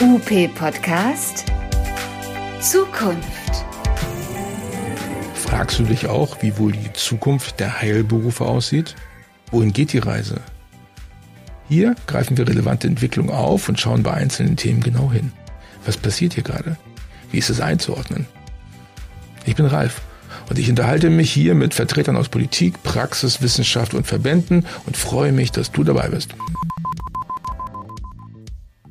UP Podcast Zukunft. Fragst du dich auch, wie wohl die Zukunft der Heilberufe aussieht? Wohin geht die Reise? Hier greifen wir relevante Entwicklungen auf und schauen bei einzelnen Themen genau hin. Was passiert hier gerade? Wie ist es einzuordnen? Ich bin Ralf und ich unterhalte mich hier mit Vertretern aus Politik, Praxis, Wissenschaft und Verbänden und freue mich, dass du dabei bist.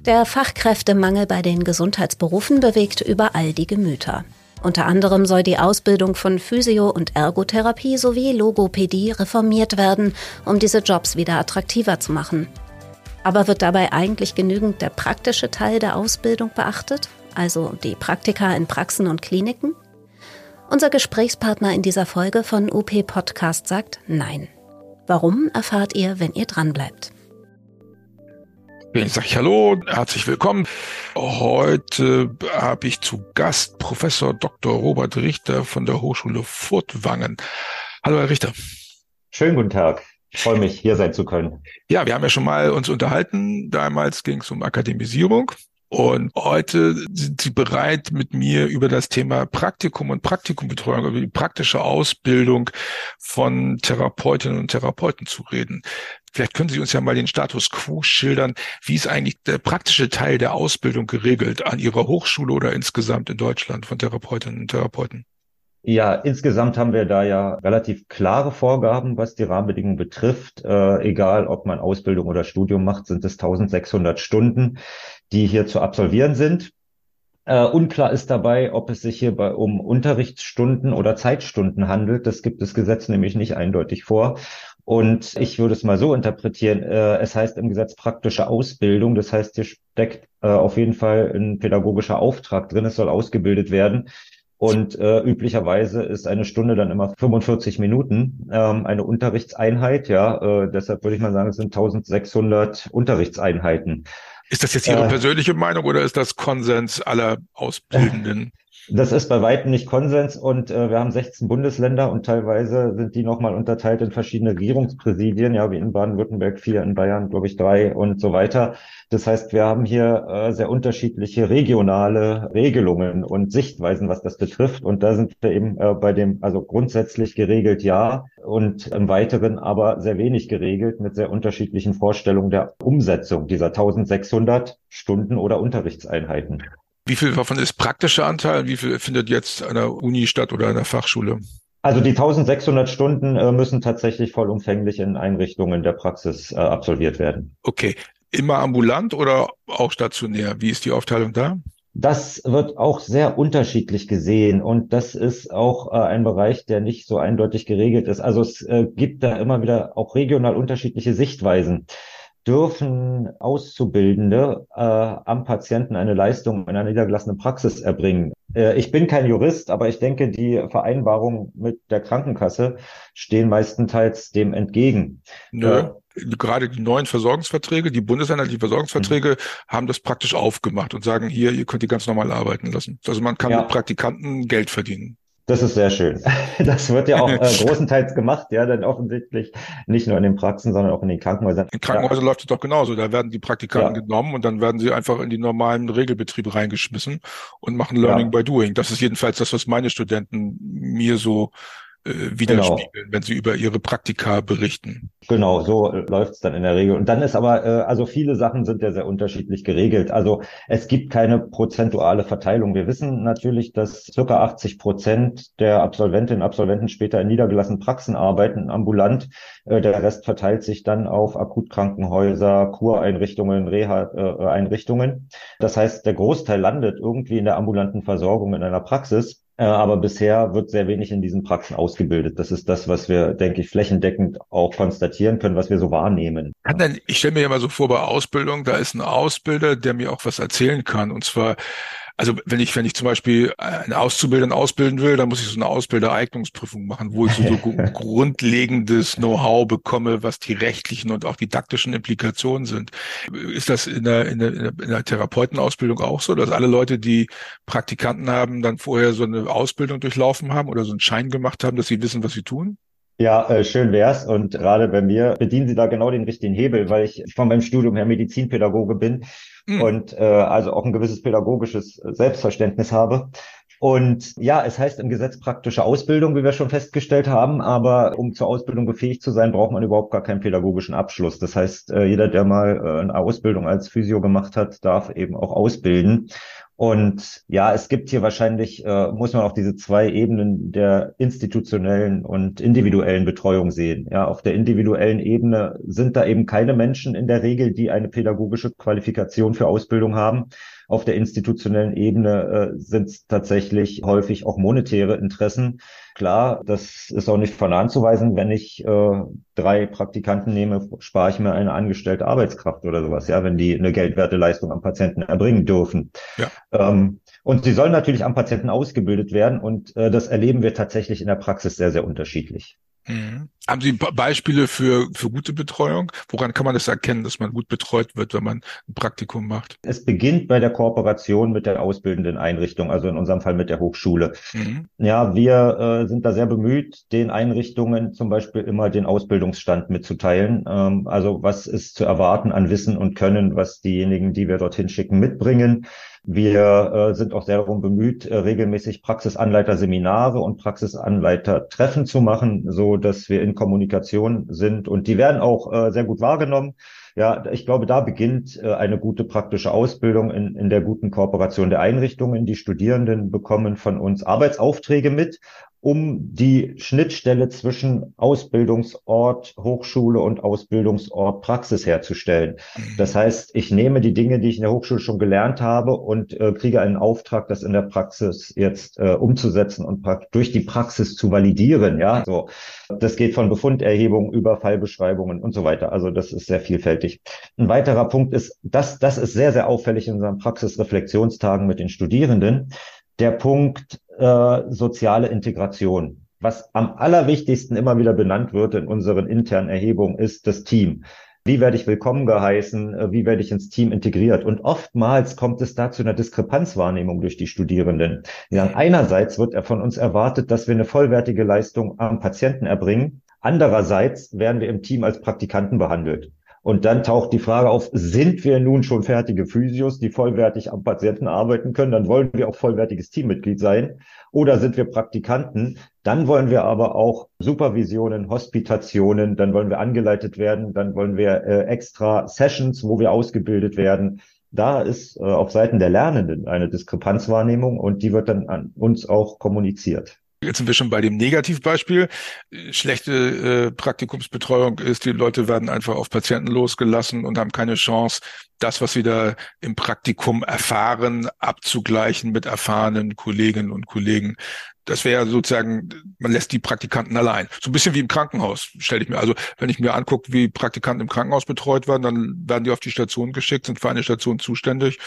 Der Fachkräftemangel bei den Gesundheitsberufen bewegt überall die Gemüter. Unter anderem soll die Ausbildung von Physio- und Ergotherapie sowie Logopädie reformiert werden, um diese Jobs wieder attraktiver zu machen. Aber wird dabei eigentlich genügend der praktische Teil der Ausbildung beachtet, also die Praktika in Praxen und Kliniken? Unser Gesprächspartner in dieser Folge von UP Podcast sagt Nein. Warum erfahrt ihr, wenn ihr dranbleibt. Ich sage Hallo, herzlich willkommen. Heute habe ich zu Gast Professor Dr. Robert Richter von der Hochschule Furtwangen. Hallo, Herr Richter. Schönen guten Tag. Ich freue mich, hier sein zu können. Ja, wir haben ja schon mal uns unterhalten. Damals ging es um Akademisierung. Und heute sind Sie bereit, mit mir über das Thema Praktikum und Praktikumbetreuung, über die praktische Ausbildung von Therapeutinnen und Therapeuten zu reden. Vielleicht können Sie uns ja mal den Status quo schildern. Wie ist eigentlich der praktische Teil der Ausbildung geregelt an Ihrer Hochschule oder insgesamt in Deutschland von Therapeutinnen und Therapeuten? Ja, insgesamt haben wir da ja relativ klare Vorgaben, was die Rahmenbedingungen betrifft. Äh, egal, ob man Ausbildung oder Studium macht, sind es 1600 Stunden, die hier zu absolvieren sind. Äh, unklar ist dabei, ob es sich hierbei um Unterrichtsstunden oder Zeitstunden handelt. Das gibt das Gesetz nämlich nicht eindeutig vor. Und ich würde es mal so interpretieren, äh, es heißt im Gesetz praktische Ausbildung. Das heißt, hier steckt äh, auf jeden Fall ein pädagogischer Auftrag drin. Es soll ausgebildet werden. Und äh, üblicherweise ist eine Stunde dann immer 45 Minuten ähm, eine Unterrichtseinheit. Ja, äh, deshalb würde ich mal sagen, es sind 1600 Unterrichtseinheiten. Ist das jetzt Ihre äh, persönliche Meinung oder ist das Konsens aller Auszubildenden? Das ist bei weitem nicht Konsens und äh, wir haben 16 Bundesländer und teilweise sind die nochmal unterteilt in verschiedene Regierungspräsidien, ja, wie in Baden-Württemberg vier, in Bayern, glaube ich, drei und so weiter. Das heißt, wir haben hier äh, sehr unterschiedliche regionale Regelungen und Sichtweisen, was das betrifft. Und da sind wir eben äh, bei dem, also grundsätzlich geregelt ja und im Weiteren aber sehr wenig geregelt mit sehr unterschiedlichen Vorstellungen der Umsetzung dieser 1600 Stunden oder Unterrichtseinheiten. Wie viel davon ist praktischer Anteil? Wie viel findet jetzt an der Uni statt oder an der Fachschule? Also die 1600 Stunden äh, müssen tatsächlich vollumfänglich in Einrichtungen der Praxis äh, absolviert werden. Okay. Immer ambulant oder auch stationär? Wie ist die Aufteilung da? Das wird auch sehr unterschiedlich gesehen und das ist auch äh, ein Bereich, der nicht so eindeutig geregelt ist. Also es äh, gibt da immer wieder auch regional unterschiedliche Sichtweisen dürfen Auszubildende äh, am Patienten eine Leistung in einer niedergelassenen Praxis erbringen. Äh, ich bin kein Jurist, aber ich denke, die Vereinbarungen mit der Krankenkasse stehen meistenteils dem entgegen. Nö. Äh, Gerade die neuen Versorgungsverträge, die bundeseinheitlichen Versorgungsverträge mhm. haben das praktisch aufgemacht und sagen, hier, ihr könnt die ganz normal arbeiten lassen. Also man kann ja. mit Praktikanten Geld verdienen. Das ist sehr schön. Das wird ja auch äh, großenteils gemacht, ja, denn offensichtlich nicht nur in den Praxen, sondern auch in den Krankenhäusern. In Krankenhäusern ja. läuft es doch genauso. Da werden die Praktikanten ja. genommen und dann werden sie einfach in die normalen Regelbetriebe reingeschmissen und machen Learning ja. by Doing. Das ist jedenfalls das, was meine Studenten mir so äh, widerspiegeln, genau. wenn sie über ihre Praktika berichten. Genau, so läuft es dann in der Regel. Und dann ist aber, äh, also viele Sachen sind ja sehr unterschiedlich geregelt. Also es gibt keine prozentuale Verteilung. Wir wissen natürlich, dass circa 80 Prozent der Absolventinnen und Absolventen später in niedergelassenen Praxen arbeiten, ambulant. Äh, der Rest verteilt sich dann auf Akutkrankenhäuser, Kureinrichtungen, Reha-Einrichtungen. Das heißt, der Großteil landet irgendwie in der ambulanten Versorgung in einer Praxis. Äh, aber bisher wird sehr wenig in diesen Praxen ausgebildet. Das ist das, was wir, denke ich, flächendeckend auch konstatieren können, was wir so wahrnehmen. Ich stelle mir ja mal so vor, bei Ausbildung, da ist ein Ausbilder, der mir auch was erzählen kann. Und zwar also wenn ich, wenn ich zum Beispiel einen Auszubildenden ausbilden will, dann muss ich so eine Ausbildereignungsprüfung machen, wo ich so, so grundlegendes Know-how bekomme, was die rechtlichen und auch didaktischen Implikationen sind. Ist das in der, in der, in der Therapeutenausbildung auch so, dass alle Leute, die Praktikanten haben, dann vorher so eine Ausbildung durchlaufen haben oder so einen Schein gemacht haben, dass sie wissen, was sie tun? Ja, äh, schön wär's. Und gerade bei mir bedienen Sie da genau den richtigen Hebel, weil ich von meinem Studium her Medizinpädagoge bin mhm. und äh, also auch ein gewisses pädagogisches Selbstverständnis habe. Und ja, es heißt im Gesetz praktische Ausbildung, wie wir schon festgestellt haben, aber um zur Ausbildung befähigt zu sein, braucht man überhaupt gar keinen pädagogischen Abschluss. Das heißt, äh, jeder, der mal äh, eine Ausbildung als Physio gemacht hat, darf eben auch ausbilden. Und ja, es gibt hier wahrscheinlich, äh, muss man auch diese zwei Ebenen der institutionellen und individuellen Betreuung sehen. Ja, auf der individuellen Ebene sind da eben keine Menschen in der Regel, die eine pädagogische Qualifikation für Ausbildung haben. Auf der institutionellen Ebene äh, sind es tatsächlich häufig auch monetäre Interessen. Klar, das ist auch nicht von anzuweisen. Wenn ich äh, drei Praktikanten nehme, spare ich mir eine angestellte Arbeitskraft oder sowas, ja, wenn die eine geldwerte Leistung am Patienten erbringen dürfen. Ja. Ähm, und sie sollen natürlich am Patienten ausgebildet werden und äh, das erleben wir tatsächlich in der Praxis sehr, sehr unterschiedlich. Mhm. Haben Sie Beispiele für, für gute Betreuung? Woran kann man das erkennen, dass man gut betreut wird, wenn man ein Praktikum macht? Es beginnt bei der Kooperation mit der ausbildenden Einrichtung, also in unserem Fall mit der Hochschule. Mhm. Ja, wir äh, sind da sehr bemüht, den Einrichtungen zum Beispiel immer den Ausbildungsstand mitzuteilen. Ähm, also was ist zu erwarten an Wissen und Können, was diejenigen, die wir dorthin schicken, mitbringen. Wir äh, sind auch sehr darum bemüht, äh, regelmäßig Praxisanleiterseminare und Praxisanleitertreffen zu machen, so dass wir in Kommunikation sind. Und die werden auch äh, sehr gut wahrgenommen. Ja, ich glaube, da beginnt äh, eine gute praktische Ausbildung in, in der guten Kooperation der Einrichtungen. Die Studierenden bekommen von uns Arbeitsaufträge mit um die Schnittstelle zwischen Ausbildungsort Hochschule und Ausbildungsort Praxis herzustellen. Das heißt, ich nehme die Dinge, die ich in der Hochschule schon gelernt habe und äh, kriege einen Auftrag, das in der Praxis jetzt äh, umzusetzen und durch die Praxis zu validieren. Ja, so. Das geht von Befunderhebung über Fallbeschreibungen und so weiter. Also das ist sehr vielfältig. Ein weiterer Punkt ist, das, das ist sehr, sehr auffällig in unseren Praxisreflexionstagen mit den Studierenden der Punkt äh, soziale Integration. Was am allerwichtigsten immer wieder benannt wird in unseren internen Erhebungen, ist das Team. Wie werde ich willkommen geheißen? Äh, wie werde ich ins Team integriert? Und oftmals kommt es da zu einer Diskrepanzwahrnehmung durch die Studierenden. Ja, einerseits wird er von uns erwartet, dass wir eine vollwertige Leistung am Patienten erbringen. Andererseits werden wir im Team als Praktikanten behandelt. Und dann taucht die Frage auf, sind wir nun schon fertige Physios, die vollwertig am Patienten arbeiten können? Dann wollen wir auch vollwertiges Teammitglied sein. Oder sind wir Praktikanten? Dann wollen wir aber auch Supervisionen, Hospitationen, dann wollen wir angeleitet werden, dann wollen wir äh, extra Sessions, wo wir ausgebildet werden. Da ist äh, auf Seiten der Lernenden eine Diskrepanzwahrnehmung und die wird dann an uns auch kommuniziert. Jetzt sind wir schon bei dem Negativbeispiel. Schlechte äh, Praktikumsbetreuung ist, die Leute werden einfach auf Patienten losgelassen und haben keine Chance, das, was sie da im Praktikum erfahren, abzugleichen mit erfahrenen Kolleginnen und Kollegen. Das wäre sozusagen, man lässt die Praktikanten allein. So ein bisschen wie im Krankenhaus, stelle ich mir. Also wenn ich mir angucke, wie Praktikanten im Krankenhaus betreut werden, dann werden die auf die Station geschickt, sind für eine Station zuständig.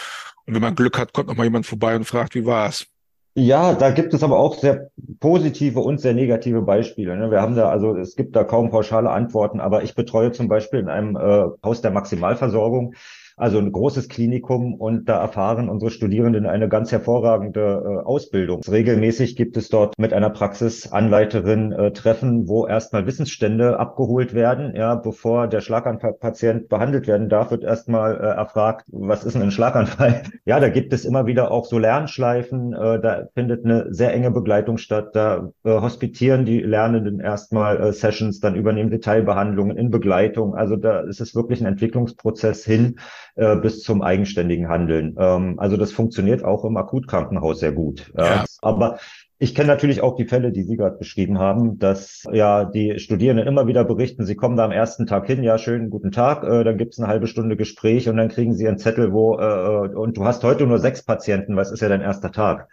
Und wenn man Glück hat, kommt noch mal jemand vorbei und fragt, wie war es? Ja, da gibt es aber auch sehr positive und sehr negative Beispiele. Ne? Wir haben da, also es gibt da kaum pauschale Antworten, aber ich betreue zum Beispiel in einem äh, Haus der Maximalversorgung also ein großes Klinikum und da erfahren unsere Studierenden eine ganz hervorragende äh, Ausbildung. Regelmäßig gibt es dort mit einer Praxisanleiterin äh, Treffen, wo erstmal Wissensstände abgeholt werden. Ja, bevor der Schlaganfallpatient behandelt werden darf, wird erstmal äh, erfragt, was ist denn ein Schlaganfall? Ja, da gibt es immer wieder auch so Lernschleifen. Äh, da findet eine sehr enge Begleitung statt. Da äh, hospitieren die Lernenden erstmal äh, Sessions, dann übernehmen Detailbehandlungen in Begleitung. Also da ist es wirklich ein Entwicklungsprozess hin äh, bis zum eigenständigen Handeln. Ähm, also das funktioniert auch im Akutkrankenhaus sehr gut. Ja. aber ich kenne natürlich auch die Fälle, die Sie gerade beschrieben haben, dass ja die Studierenden immer wieder berichten, sie kommen da am ersten Tag hin, ja, schönen guten Tag, äh, dann gibt's eine halbe Stunde Gespräch und dann kriegen sie einen Zettel, wo äh, und du hast heute nur sechs Patienten, was ist ja dein erster Tag?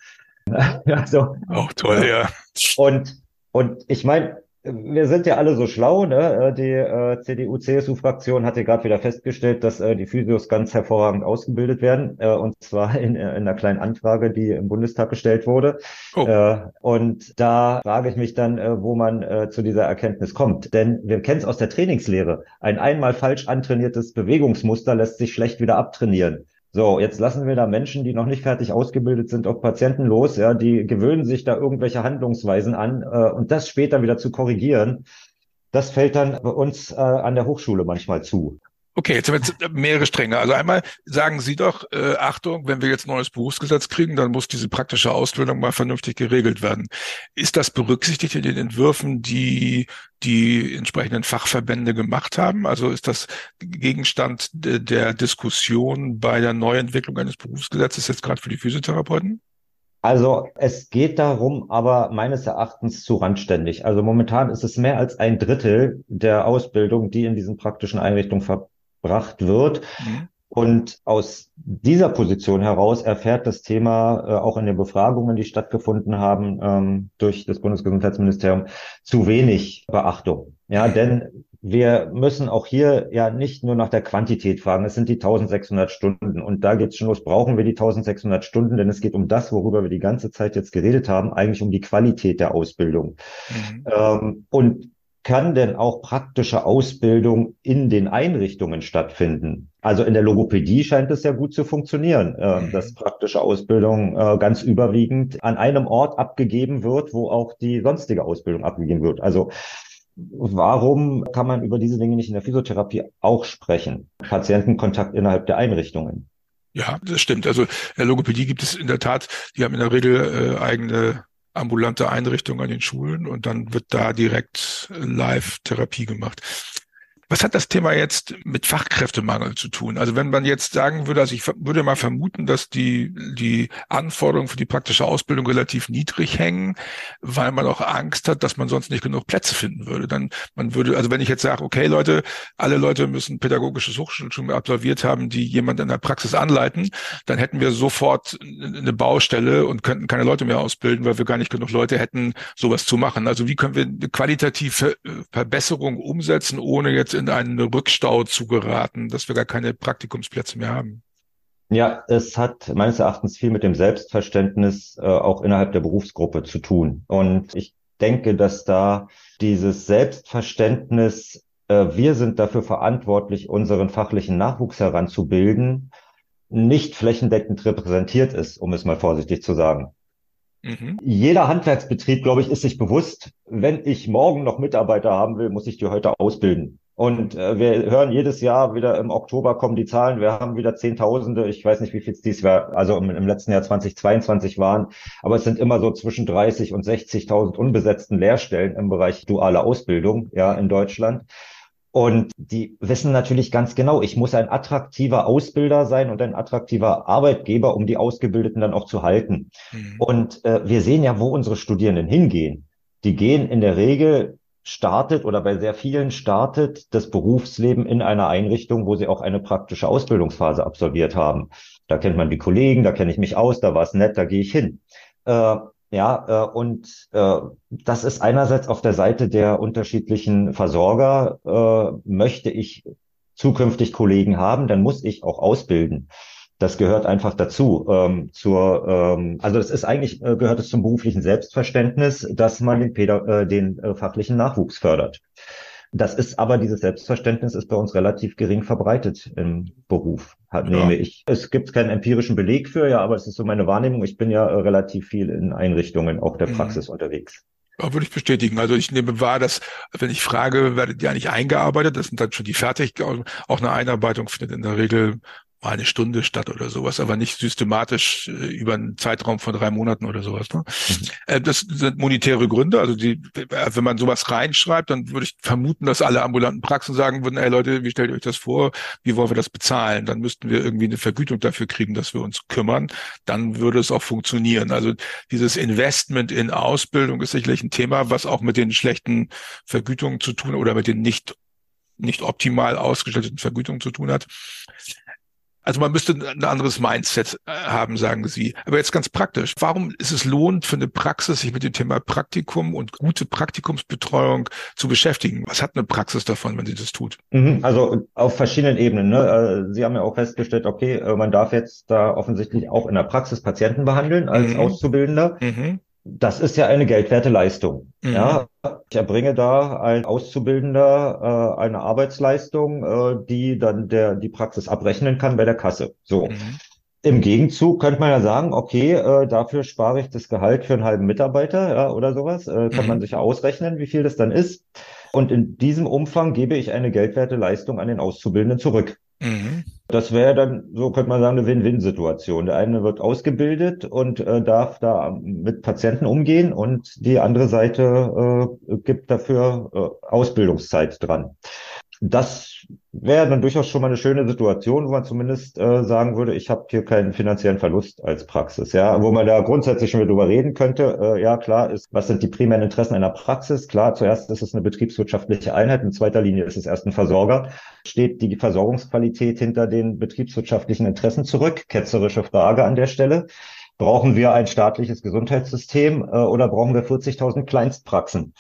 also, auch toll, ja. Und und ich meine, wir sind ja alle so schlau, ne? Äh, die äh, CDU-CSU-Fraktion hat ja gerade wieder festgestellt, dass äh, die Physios ganz hervorragend ausgebildet werden, äh, und zwar in, in einer kleinen Anfrage, die im Bundestag gestellt wurde. Oh. Äh, und da frage ich mich dann, äh, wo man äh, zu dieser Erkenntnis kommt. Denn wir kennen es aus der Trainingslehre. Ein einmal falsch antrainiertes Bewegungsmuster lässt sich schlecht wieder abtrainieren. So, jetzt lassen wir da Menschen, die noch nicht fertig ausgebildet sind, auf Patienten los, ja, die gewöhnen sich da irgendwelche Handlungsweisen an äh, und das später wieder zu korrigieren, das fällt dann bei uns äh, an der Hochschule manchmal zu. Okay, jetzt haben wir mehrere Stränge. Also einmal sagen Sie doch, äh, Achtung, wenn wir jetzt neues Berufsgesetz kriegen, dann muss diese praktische Ausbildung mal vernünftig geregelt werden. Ist das berücksichtigt in den Entwürfen, die die entsprechenden Fachverbände gemacht haben? Also ist das Gegenstand de der Diskussion bei der Neuentwicklung eines Berufsgesetzes jetzt gerade für die Physiotherapeuten? Also es geht darum, aber meines Erachtens zu randständig. Also momentan ist es mehr als ein Drittel der Ausbildung, die in diesen praktischen Einrichtungen ver gebracht wird. Mhm. Und aus dieser Position heraus erfährt das Thema äh, auch in den Befragungen, die stattgefunden haben ähm, durch das Bundesgesundheitsministerium, zu wenig Beachtung. Ja, denn wir müssen auch hier ja nicht nur nach der Quantität fragen. Es sind die 1600 Stunden. Und da geht's schon los. Brauchen wir die 1600 Stunden? Denn es geht um das, worüber wir die ganze Zeit jetzt geredet haben, eigentlich um die Qualität der Ausbildung. Mhm. Ähm, und kann denn auch praktische Ausbildung in den Einrichtungen stattfinden? Also in der Logopädie scheint es ja gut zu funktionieren, äh, mhm. dass praktische Ausbildung äh, ganz überwiegend an einem Ort abgegeben wird, wo auch die sonstige Ausbildung abgegeben wird. Also warum kann man über diese Dinge nicht in der Physiotherapie auch sprechen? Patientenkontakt innerhalb der Einrichtungen. Ja, das stimmt. Also in der Logopädie gibt es in der Tat, die haben in der Regel äh, eigene ambulante Einrichtung an den Schulen und dann wird da direkt Live-Therapie gemacht. Was hat das Thema jetzt mit Fachkräftemangel zu tun? Also wenn man jetzt sagen würde, also ich würde mal vermuten, dass die, die Anforderungen für die praktische Ausbildung relativ niedrig hängen, weil man auch Angst hat, dass man sonst nicht genug Plätze finden würde. Dann, man würde, also wenn ich jetzt sage, okay Leute, alle Leute müssen pädagogisches Hochschulstudium absolviert haben, die jemand in der Praxis anleiten, dann hätten wir sofort eine Baustelle und könnten keine Leute mehr ausbilden, weil wir gar nicht genug Leute hätten, sowas zu machen. Also wie können wir eine qualitative Verbesserung umsetzen, ohne jetzt in einen Rückstau zu geraten, dass wir gar keine Praktikumsplätze mehr haben. Ja, es hat meines Erachtens viel mit dem Selbstverständnis äh, auch innerhalb der Berufsgruppe zu tun. Und ich denke, dass da dieses Selbstverständnis, äh, wir sind dafür verantwortlich, unseren fachlichen Nachwuchs heranzubilden, nicht flächendeckend repräsentiert ist, um es mal vorsichtig zu sagen. Mhm. Jeder Handwerksbetrieb, glaube ich, ist sich bewusst, wenn ich morgen noch Mitarbeiter haben will, muss ich die heute ausbilden. Und äh, wir hören jedes Jahr wieder im Oktober kommen die Zahlen. Wir haben wieder Zehntausende. Ich weiß nicht, wie viel es dies war, also im, im, letzten Jahr 2022 waren. Aber es sind immer so zwischen 30 und 60.000 unbesetzten Lehrstellen im Bereich duale Ausbildung, ja, in Deutschland. Und die wissen natürlich ganz genau, ich muss ein attraktiver Ausbilder sein und ein attraktiver Arbeitgeber, um die Ausgebildeten dann auch zu halten. Mhm. Und äh, wir sehen ja, wo unsere Studierenden hingehen. Die gehen in der Regel startet oder bei sehr vielen startet das Berufsleben in einer Einrichtung, wo sie auch eine praktische Ausbildungsphase absolviert haben. Da kennt man die Kollegen, da kenne ich mich aus, da war es nett, da gehe ich hin. Äh, ja, äh, und äh, das ist einerseits auf der Seite der unterschiedlichen Versorger, äh, möchte ich zukünftig Kollegen haben, dann muss ich auch ausbilden das gehört einfach dazu. Ähm, zur, ähm, also das ist eigentlich äh, gehört es zum beruflichen Selbstverständnis, dass man den, Päda äh, den äh, fachlichen Nachwuchs fördert. Das ist aber dieses Selbstverständnis ist bei uns relativ gering verbreitet im Beruf, hat, ja. nehme ich. Es gibt keinen empirischen Beleg für, ja, aber es ist so meine Wahrnehmung. Ich bin ja äh, relativ viel in Einrichtungen auch der mhm. Praxis mhm. unterwegs. Ja, würde ich bestätigen. Also ich nehme wahr, dass wenn ich frage, werdet ihr eigentlich eingearbeitet? Das sind dann schon die fertig. Auch eine Einarbeitung findet in der Regel mal eine Stunde statt oder sowas, aber nicht systematisch äh, über einen Zeitraum von drei Monaten oder sowas. Ne? Mhm. Äh, das sind monetäre Gründe. Also die, wenn man sowas reinschreibt, dann würde ich vermuten, dass alle ambulanten Praxen sagen würden, ey Leute, wie stellt ihr euch das vor? Wie wollen wir das bezahlen? Dann müssten wir irgendwie eine Vergütung dafür kriegen, dass wir uns kümmern. Dann würde es auch funktionieren. Also dieses Investment in Ausbildung ist sicherlich ein Thema, was auch mit den schlechten Vergütungen zu tun oder mit den nicht nicht optimal ausgestalteten Vergütungen zu tun hat. Also man müsste ein anderes Mindset äh, haben, sagen Sie. Aber jetzt ganz praktisch. Warum ist es lohnend für eine Praxis, sich mit dem Thema Praktikum und gute Praktikumsbetreuung zu beschäftigen? Was hat eine Praxis davon, wenn sie das tut? Mhm, also auf verschiedenen Ebenen. Ne? Äh, sie haben ja auch festgestellt, okay, äh, man darf jetzt da offensichtlich auch in der Praxis Patienten behandeln als mhm. Auszubildender. Mhm das ist ja eine geldwerte Leistung. Mhm. Ja, ich erbringe da ein Auszubildender äh, eine Arbeitsleistung, äh, die dann der die Praxis abrechnen kann bei der Kasse. So. Mhm. Im Gegenzug könnte man ja sagen, okay, äh, dafür spare ich das Gehalt für einen halben Mitarbeiter ja, oder sowas. Äh, kann mhm. man sich ausrechnen, wie viel das dann ist. Und in diesem Umfang gebe ich eine geldwerte Leistung an den Auszubildenden zurück. Mhm. Das wäre dann, so könnte man sagen, eine Win-Win-Situation. Der eine wird ausgebildet und äh, darf da mit Patienten umgehen und die andere Seite äh, gibt dafür äh, Ausbildungszeit dran. Das wäre dann durchaus schon mal eine schöne Situation, wo man zumindest äh, sagen würde, ich habe hier keinen finanziellen Verlust als Praxis. Ja, wo man da grundsätzlich schon wieder drüber reden könnte. Äh, ja, klar ist, was sind die primären Interessen einer Praxis? Klar, zuerst ist es eine betriebswirtschaftliche Einheit, in zweiter Linie ist es erst ein Versorger. Steht die Versorgungsqualität hinter den betriebswirtschaftlichen Interessen zurück? Ketzerische Frage an der Stelle. Brauchen wir ein staatliches Gesundheitssystem äh, oder brauchen wir 40.000 Kleinstpraxen?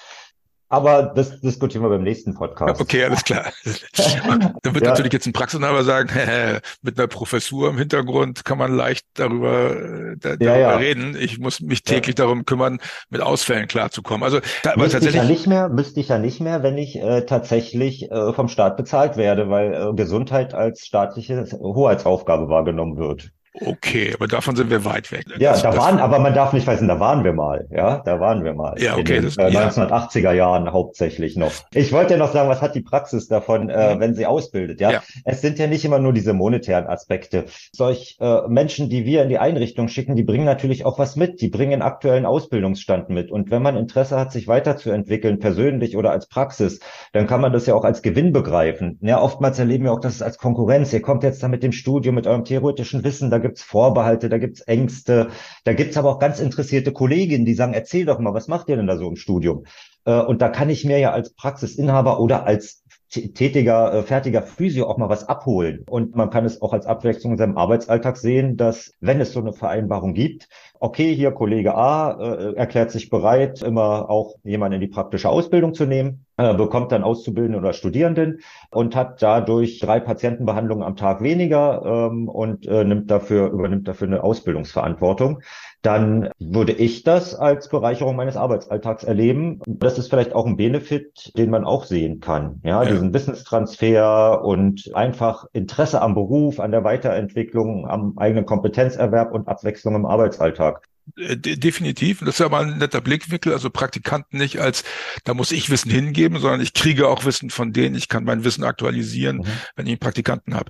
Aber das diskutieren wir beim nächsten Podcast. Okay, alles klar. da wird ja. natürlich jetzt ein Praxisinhaber sagen, mit einer Professur im Hintergrund kann man leicht darüber, äh, da, darüber ja, reden. Ich muss mich täglich darum kümmern, mit Ausfällen klarzukommen. Also da, aber müsste ich ja nicht mehr, müsste ich ja nicht mehr, wenn ich äh, tatsächlich äh, vom Staat bezahlt werde, weil äh, Gesundheit als staatliche Hoheitsaufgabe wahrgenommen wird. Okay, aber davon sind wir weit weg. Ja, das, da das waren, aber man darf nicht vergessen, da waren wir mal. Ja, da waren wir mal. Ja, okay. In den, äh, 1980er ja. Jahren hauptsächlich noch. Ich wollte ja noch sagen, was hat die Praxis davon, äh, mhm. wenn sie ausbildet? Ja? ja, es sind ja nicht immer nur diese monetären Aspekte. Solch äh, Menschen, die wir in die Einrichtung schicken, die bringen natürlich auch was mit. Die bringen aktuellen Ausbildungsstand mit. Und wenn man Interesse hat, sich weiterzuentwickeln, persönlich oder als Praxis, dann kann man das ja auch als Gewinn begreifen. Ja, oftmals erleben wir auch das als Konkurrenz. Ihr kommt jetzt da mit dem Studium, mit eurem theoretischen Wissen, da gibt's Vorbehalte, da gibt's Ängste, da gibt's aber auch ganz interessierte Kolleginnen, die sagen, erzähl doch mal, was macht ihr denn da so im Studium? Äh, und da kann ich mir ja als Praxisinhaber oder als tätiger, äh, fertiger Physio auch mal was abholen. Und man kann es auch als Abwechslung in seinem Arbeitsalltag sehen, dass wenn es so eine Vereinbarung gibt, okay, hier Kollege A äh, erklärt sich bereit, immer auch jemanden in die praktische Ausbildung zu nehmen, äh, bekommt dann Auszubildenden oder Studierenden und hat dadurch drei Patientenbehandlungen am Tag weniger ähm, und äh, nimmt dafür, übernimmt dafür eine Ausbildungsverantwortung dann würde ich das als Bereicherung meines Arbeitsalltags erleben. Das ist vielleicht auch ein Benefit, den man auch sehen kann. Ja, ja. diesen Wissenstransfer und einfach Interesse am Beruf, an der Weiterentwicklung, am eigenen Kompetenzerwerb und Abwechslung im Arbeitsalltag. Äh, definitiv. Das ist ja mal ein netter Blickwinkel. Also Praktikanten nicht als, da muss ich Wissen hingeben, sondern ich kriege auch Wissen von denen. Ich kann mein Wissen aktualisieren, mhm. wenn ich einen Praktikanten habe.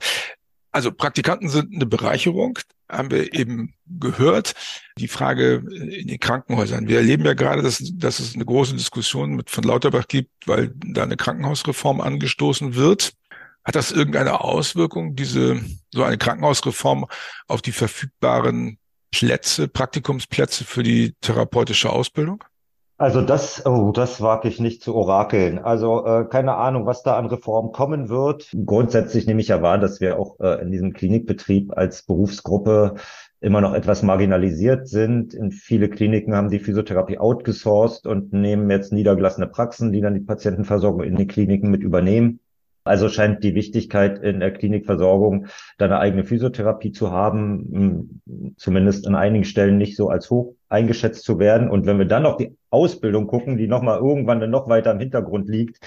Also Praktikanten sind eine Bereicherung, haben wir eben gehört. Die Frage in den Krankenhäusern. Wir erleben ja gerade, dass, dass es eine große Diskussion mit von Lauterbach gibt, weil da eine Krankenhausreform angestoßen wird. Hat das irgendeine Auswirkung, diese, so eine Krankenhausreform auf die verfügbaren Plätze, Praktikumsplätze für die therapeutische Ausbildung? Also das, oh, das wage ich nicht zu orakeln. Also äh, keine Ahnung, was da an Reform kommen wird. Grundsätzlich nehme ich ja wahr, dass wir auch äh, in diesem Klinikbetrieb als Berufsgruppe immer noch etwas marginalisiert sind. In viele Kliniken haben die Physiotherapie outgesourced und nehmen jetzt niedergelassene Praxen, die dann die Patientenversorgung in den Kliniken mit übernehmen. Also scheint die Wichtigkeit in der Klinikversorgung, da eine eigene Physiotherapie zu haben, zumindest an einigen Stellen nicht so als hoch eingeschätzt zu werden. Und wenn wir dann noch die Ausbildung gucken, die nochmal irgendwann dann noch weiter im Hintergrund liegt,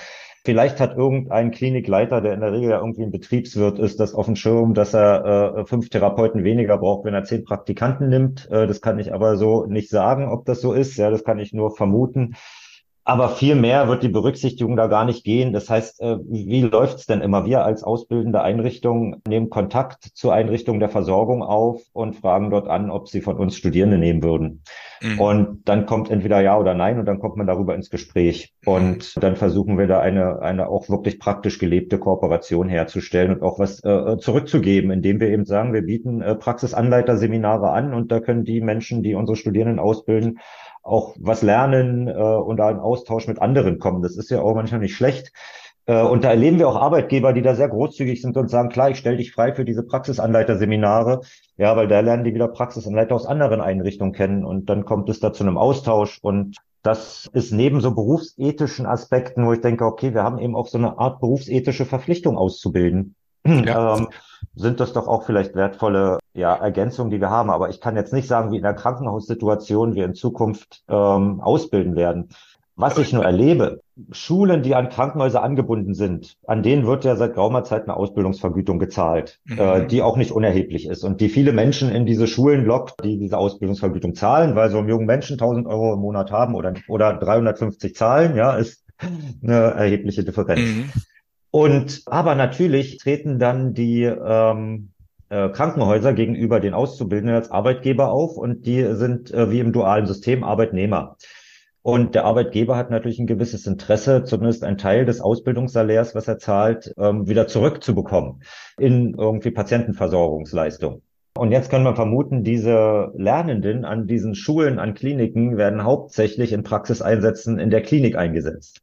Vielleicht hat irgendein Klinikleiter, der in der Regel ja irgendwie ein Betriebswirt ist, das auf dem Schirm, dass er äh, fünf Therapeuten weniger braucht, wenn er zehn Praktikanten nimmt. Äh, das kann ich aber so nicht sagen, ob das so ist. Ja, das kann ich nur vermuten. Aber viel mehr wird die Berücksichtigung da gar nicht gehen. Das heißt, äh, wie läuft's denn immer? Wir als ausbildende Einrichtung nehmen Kontakt zur Einrichtung der Versorgung auf und fragen dort an, ob sie von uns Studierende nehmen würden. Mhm. Und dann kommt entweder ja oder nein und dann kommt man darüber ins Gespräch. Und mhm. dann versuchen wir da eine, eine auch wirklich praktisch gelebte Kooperation herzustellen und auch was äh, zurückzugeben, indem wir eben sagen, wir bieten äh, Praxisanleiterseminare an und da können die Menschen, die unsere Studierenden ausbilden, auch was lernen äh, und da in Austausch mit anderen kommen. Das ist ja auch manchmal nicht schlecht. Äh, und da erleben wir auch Arbeitgeber, die da sehr großzügig sind und sagen, klar, ich stelle dich frei für diese Praxisanleiterseminare. Ja, weil da lernen die wieder Praxisanleiter aus anderen Einrichtungen kennen und dann kommt es da zu einem Austausch und das ist neben so berufsethischen Aspekten, wo ich denke, okay, wir haben eben auch so eine Art berufsethische Verpflichtung auszubilden. Ja. ähm, sind das doch auch vielleicht wertvolle ja, Ergänzungen, die wir haben. Aber ich kann jetzt nicht sagen, wie in der Krankenhaussituation wir in Zukunft ähm, ausbilden werden. Was ich nur erlebe, Schulen, die an Krankenhäuser angebunden sind, an denen wird ja seit geraumer Zeit eine Ausbildungsvergütung gezahlt, mhm. äh, die auch nicht unerheblich ist und die viele Menschen in diese Schulen lockt, die diese Ausbildungsvergütung zahlen, weil so einen jungen Menschen 1000 Euro im Monat haben oder, oder 350 zahlen, ja, ist eine erhebliche Differenz. Mhm. Und aber natürlich treten dann die ähm, äh, Krankenhäuser gegenüber den Auszubildenden als Arbeitgeber auf und die sind äh, wie im dualen System Arbeitnehmer. Und der Arbeitgeber hat natürlich ein gewisses Interesse, zumindest einen Teil des Ausbildungssalärs, was er zahlt, ähm, wieder zurückzubekommen in irgendwie Patientenversorgungsleistung. Und jetzt können wir vermuten, diese Lernenden an diesen Schulen, an Kliniken werden hauptsächlich in Praxiseinsätzen in der Klinik eingesetzt.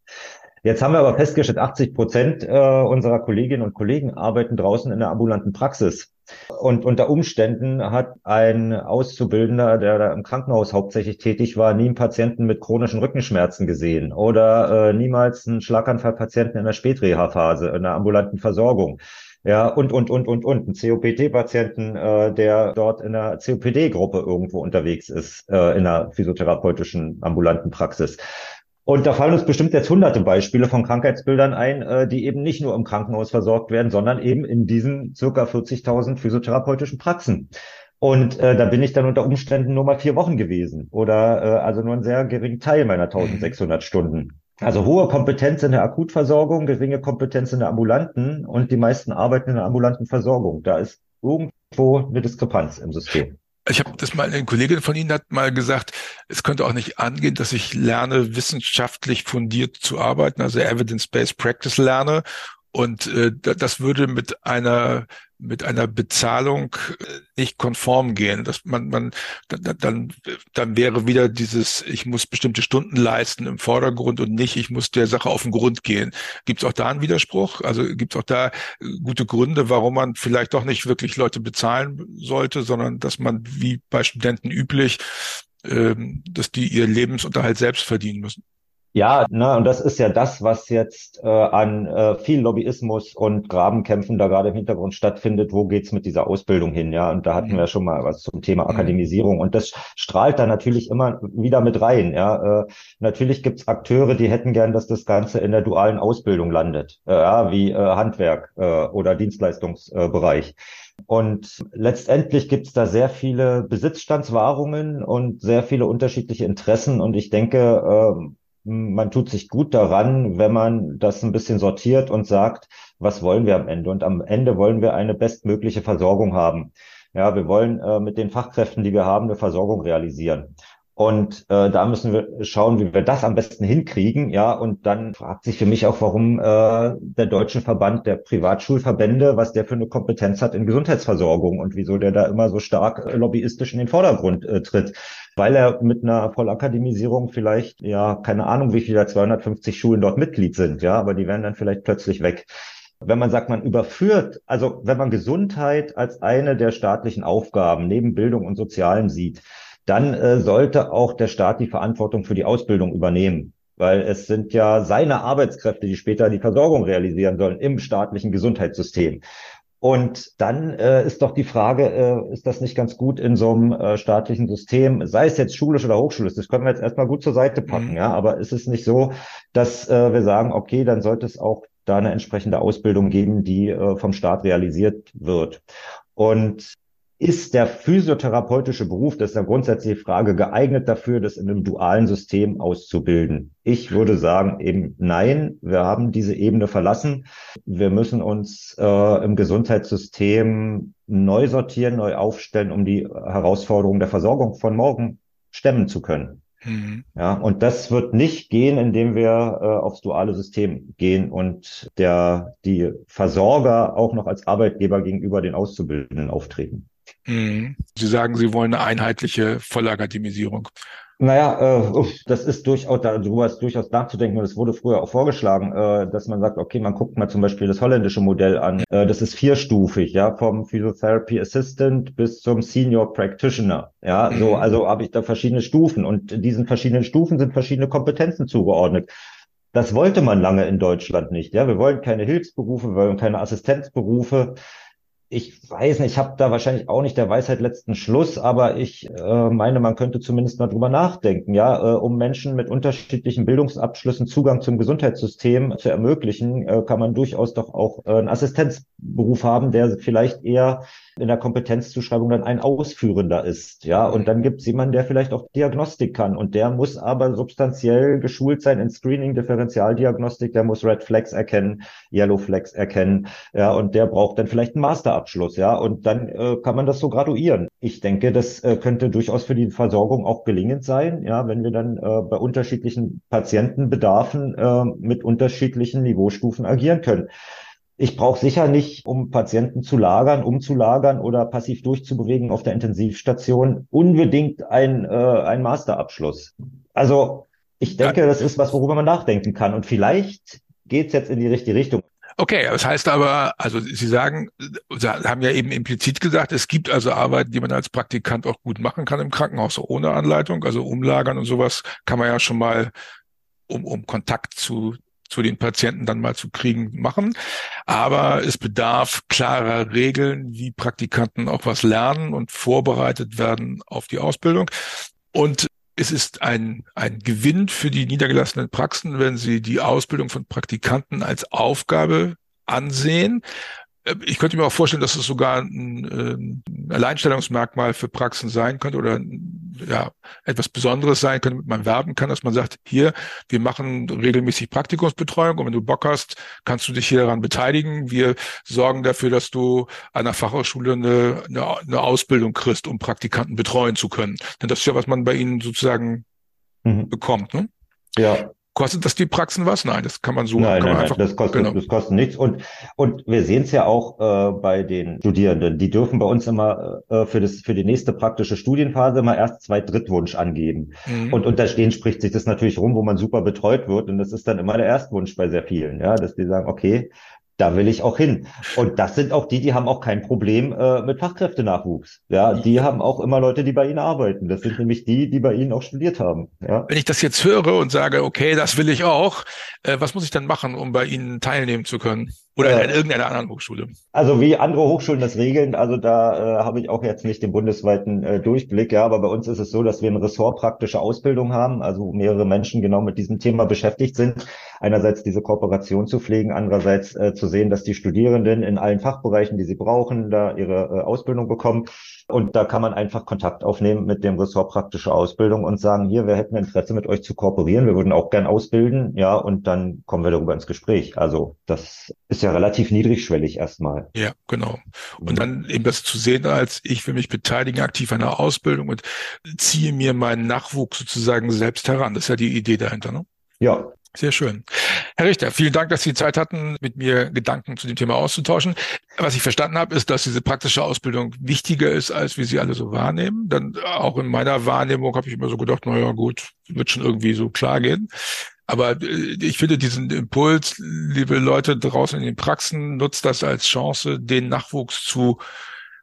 Jetzt haben wir aber festgestellt, 80 Prozent äh, unserer Kolleginnen und Kollegen arbeiten draußen in der ambulanten Praxis. Und unter Umständen hat ein Auszubildender, der da im Krankenhaus hauptsächlich tätig war, nie einen Patienten mit chronischen Rückenschmerzen gesehen oder äh, niemals einen Schlaganfallpatienten in der Spätreha-Phase, in der ambulanten Versorgung. Ja, und, und, und, und, und. Ein COPD-Patienten, äh, der dort in der COPD-Gruppe irgendwo unterwegs ist, äh, in der physiotherapeutischen ambulanten Praxis. Und da fallen uns bestimmt jetzt hunderte Beispiele von Krankheitsbildern ein, äh, die eben nicht nur im Krankenhaus versorgt werden, sondern eben in diesen circa 40.000 physiotherapeutischen Praxen. Und äh, da bin ich dann unter Umständen nur mal vier Wochen gewesen oder äh, also nur ein sehr geringen Teil meiner 1600 Stunden. Also hohe Kompetenz in der Akutversorgung, geringe Kompetenz in der ambulanten und die meisten arbeiten in der ambulanten Versorgung. Da ist irgendwo eine Diskrepanz im System ich habe das mal, eine Kollegin von Ihnen hat mal gesagt, es könnte auch nicht angehen, dass ich lerne, wissenschaftlich fundiert zu arbeiten, also Evidence-Based Practice lerne. Und äh, das würde mit einer mit einer Bezahlung äh, nicht konform gehen. Dass man, man dann, dann, wäre wieder dieses, ich muss bestimmte Stunden leisten im Vordergrund und nicht, ich muss der Sache auf den Grund gehen. Gibt es auch da einen Widerspruch? Also gibt es auch da äh, gute Gründe, warum man vielleicht doch nicht wirklich Leute bezahlen sollte, sondern dass man wie bei Studenten üblich, ähm, dass die ihr Lebensunterhalt selbst verdienen müssen? Ja, ne, und das ist ja das, was jetzt äh, an äh, viel Lobbyismus und Grabenkämpfen da gerade im Hintergrund stattfindet. Wo geht's mit dieser Ausbildung hin? Ja, und da hatten mhm. wir schon mal was zum Thema mhm. Akademisierung. Und das strahlt da natürlich immer wieder mit rein. Ja, äh, natürlich gibt's Akteure, die hätten gern, dass das Ganze in der dualen Ausbildung landet, äh, ja, wie äh, Handwerk äh, oder Dienstleistungsbereich. Und letztendlich gibt es da sehr viele Besitzstandswahrungen und sehr viele unterschiedliche Interessen. Und ich denke, äh, man tut sich gut daran, wenn man das ein bisschen sortiert und sagt, was wollen wir am Ende? Und am Ende wollen wir eine bestmögliche Versorgung haben. Ja, wir wollen äh, mit den Fachkräften, die wir haben, eine Versorgung realisieren. Und äh, da müssen wir schauen, wie wir das am besten hinkriegen. Ja, und dann fragt sich für mich auch, warum äh, der Deutsche Verband der Privatschulverbände, was der für eine Kompetenz hat in Gesundheitsversorgung und wieso der da immer so stark äh, lobbyistisch in den Vordergrund äh, tritt. Weil er mit einer Vollakademisierung vielleicht, ja, keine Ahnung, wie viele 250 Schulen dort Mitglied sind, ja, aber die werden dann vielleicht plötzlich weg. Wenn man sagt, man überführt, also wenn man Gesundheit als eine der staatlichen Aufgaben neben Bildung und Sozialen sieht, dann äh, sollte auch der Staat die Verantwortung für die Ausbildung übernehmen. Weil es sind ja seine Arbeitskräfte, die später die Versorgung realisieren sollen im staatlichen Gesundheitssystem. Und dann äh, ist doch die Frage, äh, ist das nicht ganz gut in so einem äh, staatlichen System, sei es jetzt schulisch oder hochschulisch, das können wir jetzt erstmal gut zur Seite packen, mhm. ja, aber ist es nicht so, dass äh, wir sagen, okay, dann sollte es auch da eine entsprechende Ausbildung geben, die äh, vom Staat realisiert wird. Und ist der physiotherapeutische Beruf, das ist ja grundsätzlich die Frage, geeignet dafür, das in einem dualen System auszubilden? Ich würde sagen eben nein, wir haben diese Ebene verlassen. Wir müssen uns äh, im Gesundheitssystem neu sortieren, neu aufstellen, um die Herausforderungen der Versorgung von morgen stemmen zu können. Mhm. Ja, und das wird nicht gehen, indem wir äh, aufs duale System gehen und der, die Versorger auch noch als Arbeitgeber gegenüber den Auszubildenden auftreten. Mhm. Sie sagen, Sie wollen eine einheitliche Vollakademisierung. Naja, äh, das ist durchaus, darüber ist durchaus nachzudenken und es wurde früher auch vorgeschlagen, äh, dass man sagt, okay, man guckt mal zum Beispiel das holländische Modell an. Äh, das ist vierstufig, ja, vom Physiotherapy Assistant bis zum Senior Practitioner. Ja, so, mhm. also habe ich da verschiedene Stufen und diesen verschiedenen Stufen sind verschiedene Kompetenzen zugeordnet. Das wollte man lange in Deutschland nicht. Ja, wir wollen keine Hilfsberufe, wir wollen keine Assistenzberufe ich weiß nicht, ich habe da wahrscheinlich auch nicht der Weisheit letzten Schluss, aber ich äh, meine, man könnte zumindest mal drüber nachdenken, ja, äh, um Menschen mit unterschiedlichen Bildungsabschlüssen Zugang zum Gesundheitssystem zu ermöglichen, äh, kann man durchaus doch auch äh, einen Assistenzberuf haben, der vielleicht eher in der Kompetenzzuschreibung dann ein Ausführender ist, ja, und dann gibt es jemanden, der vielleicht auch Diagnostik kann. Und der muss aber substanziell geschult sein in Screening, Differentialdiagnostik, der muss Red Flags erkennen, Yellow Flags erkennen, ja, und der braucht dann vielleicht einen Masterabschluss, ja, und dann äh, kann man das so graduieren. Ich denke, das äh, könnte durchaus für die Versorgung auch gelingend sein, ja, wenn wir dann äh, bei unterschiedlichen Patientenbedarfen äh, mit unterschiedlichen Niveaustufen agieren können. Ich brauche sicher nicht, um Patienten zu lagern, umzulagern oder passiv durchzubewegen auf der Intensivstation, unbedingt ein, äh, ein Masterabschluss. Also ich denke, das ist was, worüber man nachdenken kann. Und vielleicht geht es jetzt in die richtige Richtung. Okay, das heißt aber, also Sie sagen, Sie haben ja eben implizit gesagt, es gibt also Arbeiten, die man als Praktikant auch gut machen kann im Krankenhaus ohne Anleitung, also umlagern und sowas kann man ja schon mal, um, um Kontakt zu zu den Patienten dann mal zu kriegen, machen. Aber es bedarf klarer Regeln, wie Praktikanten auch was lernen und vorbereitet werden auf die Ausbildung. Und es ist ein, ein Gewinn für die niedergelassenen Praxen, wenn sie die Ausbildung von Praktikanten als Aufgabe ansehen, ich könnte mir auch vorstellen, dass es sogar ein, ein Alleinstellungsmerkmal für Praxen sein könnte oder ja, etwas Besonderes sein könnte, mit man werben kann, dass man sagt, hier, wir machen regelmäßig Praktikumsbetreuung und wenn du Bock hast, kannst du dich hier daran beteiligen. Wir sorgen dafür, dass du an der Fachhochschule eine, eine, eine Ausbildung kriegst, um Praktikanten betreuen zu können. Denn das ist ja, was man bei ihnen sozusagen mhm. bekommt. Ne? Ja, Kostet das die Praxen was? Nein, das kann man so. Nein, nein, nein, das kostet, genau. das kostet nichts. Und, und wir sehen es ja auch äh, bei den Studierenden. Die dürfen bei uns immer äh, für, das, für die nächste praktische Studienphase immer erst zwei Drittwunsch angeben. Mhm. Und unter denen spricht sich das natürlich rum, wo man super betreut wird. Und das ist dann immer der Erstwunsch bei sehr vielen, ja, dass die sagen, okay, da will ich auch hin. Und das sind auch die, die haben auch kein Problem äh, mit Fachkräftenachwuchs. Ja, die haben auch immer Leute, die bei ihnen arbeiten. Das sind nämlich die, die bei ihnen auch studiert haben. Ja. Wenn ich das jetzt höre und sage, okay, das will ich auch, äh, was muss ich dann machen, um bei Ihnen teilnehmen zu können? Oder in, in irgendeiner anderen Hochschule? Also wie andere Hochschulen das regeln, also da äh, habe ich auch jetzt nicht den bundesweiten äh, Durchblick, ja, aber bei uns ist es so, dass wir eine ressortpraktische Ausbildung haben, also mehrere Menschen genau mit diesem Thema beschäftigt sind. Einerseits diese Kooperation zu pflegen, andererseits äh, zu sehen, dass die Studierenden in allen Fachbereichen, die sie brauchen, da ihre äh, Ausbildung bekommen. Und da kann man einfach Kontakt aufnehmen mit dem Ressort praktische Ausbildung und sagen, hier, wir hätten Interesse mit euch zu kooperieren, wir würden auch gern ausbilden, ja, und dann kommen wir darüber ins Gespräch. Also das ist ja relativ niedrigschwellig erstmal. Ja, genau. Und dann eben das zu sehen als, ich will mich beteiligen aktiv an der Ausbildung und ziehe mir meinen Nachwuchs sozusagen selbst heran. Das ist ja die Idee dahinter, ne? Ja, sehr schön. Herr Richter, vielen Dank, dass Sie Zeit hatten, mit mir Gedanken zu dem Thema auszutauschen. Was ich verstanden habe, ist, dass diese praktische Ausbildung wichtiger ist, als wir sie alle so wahrnehmen. Dann auch in meiner Wahrnehmung habe ich immer so gedacht, naja, gut, wird schon irgendwie so klar gehen. Aber äh, ich finde diesen Impuls, liebe Leute draußen in den Praxen, nutzt das als Chance, den Nachwuchs zu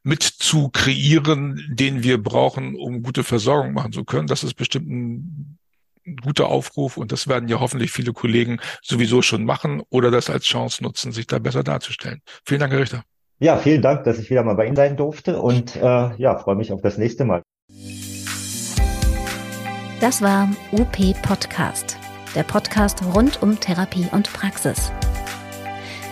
mit zu kreieren, den wir brauchen, um gute Versorgung machen zu können. Das ist bestimmt ein ein guter Aufruf und das werden ja hoffentlich viele Kollegen sowieso schon machen oder das als Chance nutzen, sich da besser darzustellen. Vielen Dank, Herr Richter. Ja, vielen Dank, dass ich wieder mal bei Ihnen sein durfte und äh, ja, freue mich auf das nächste Mal. Das war UP Podcast, der Podcast rund um Therapie und Praxis.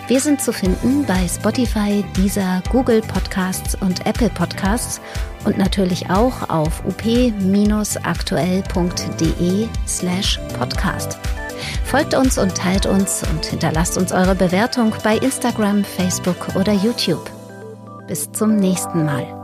Wir sind zu finden bei Spotify, Deezer, Google Podcasts und Apple Podcasts und natürlich auch auf up-aktuell.de slash podcast. Folgt uns und teilt uns und hinterlasst uns eure Bewertung bei Instagram, Facebook oder YouTube. Bis zum nächsten Mal.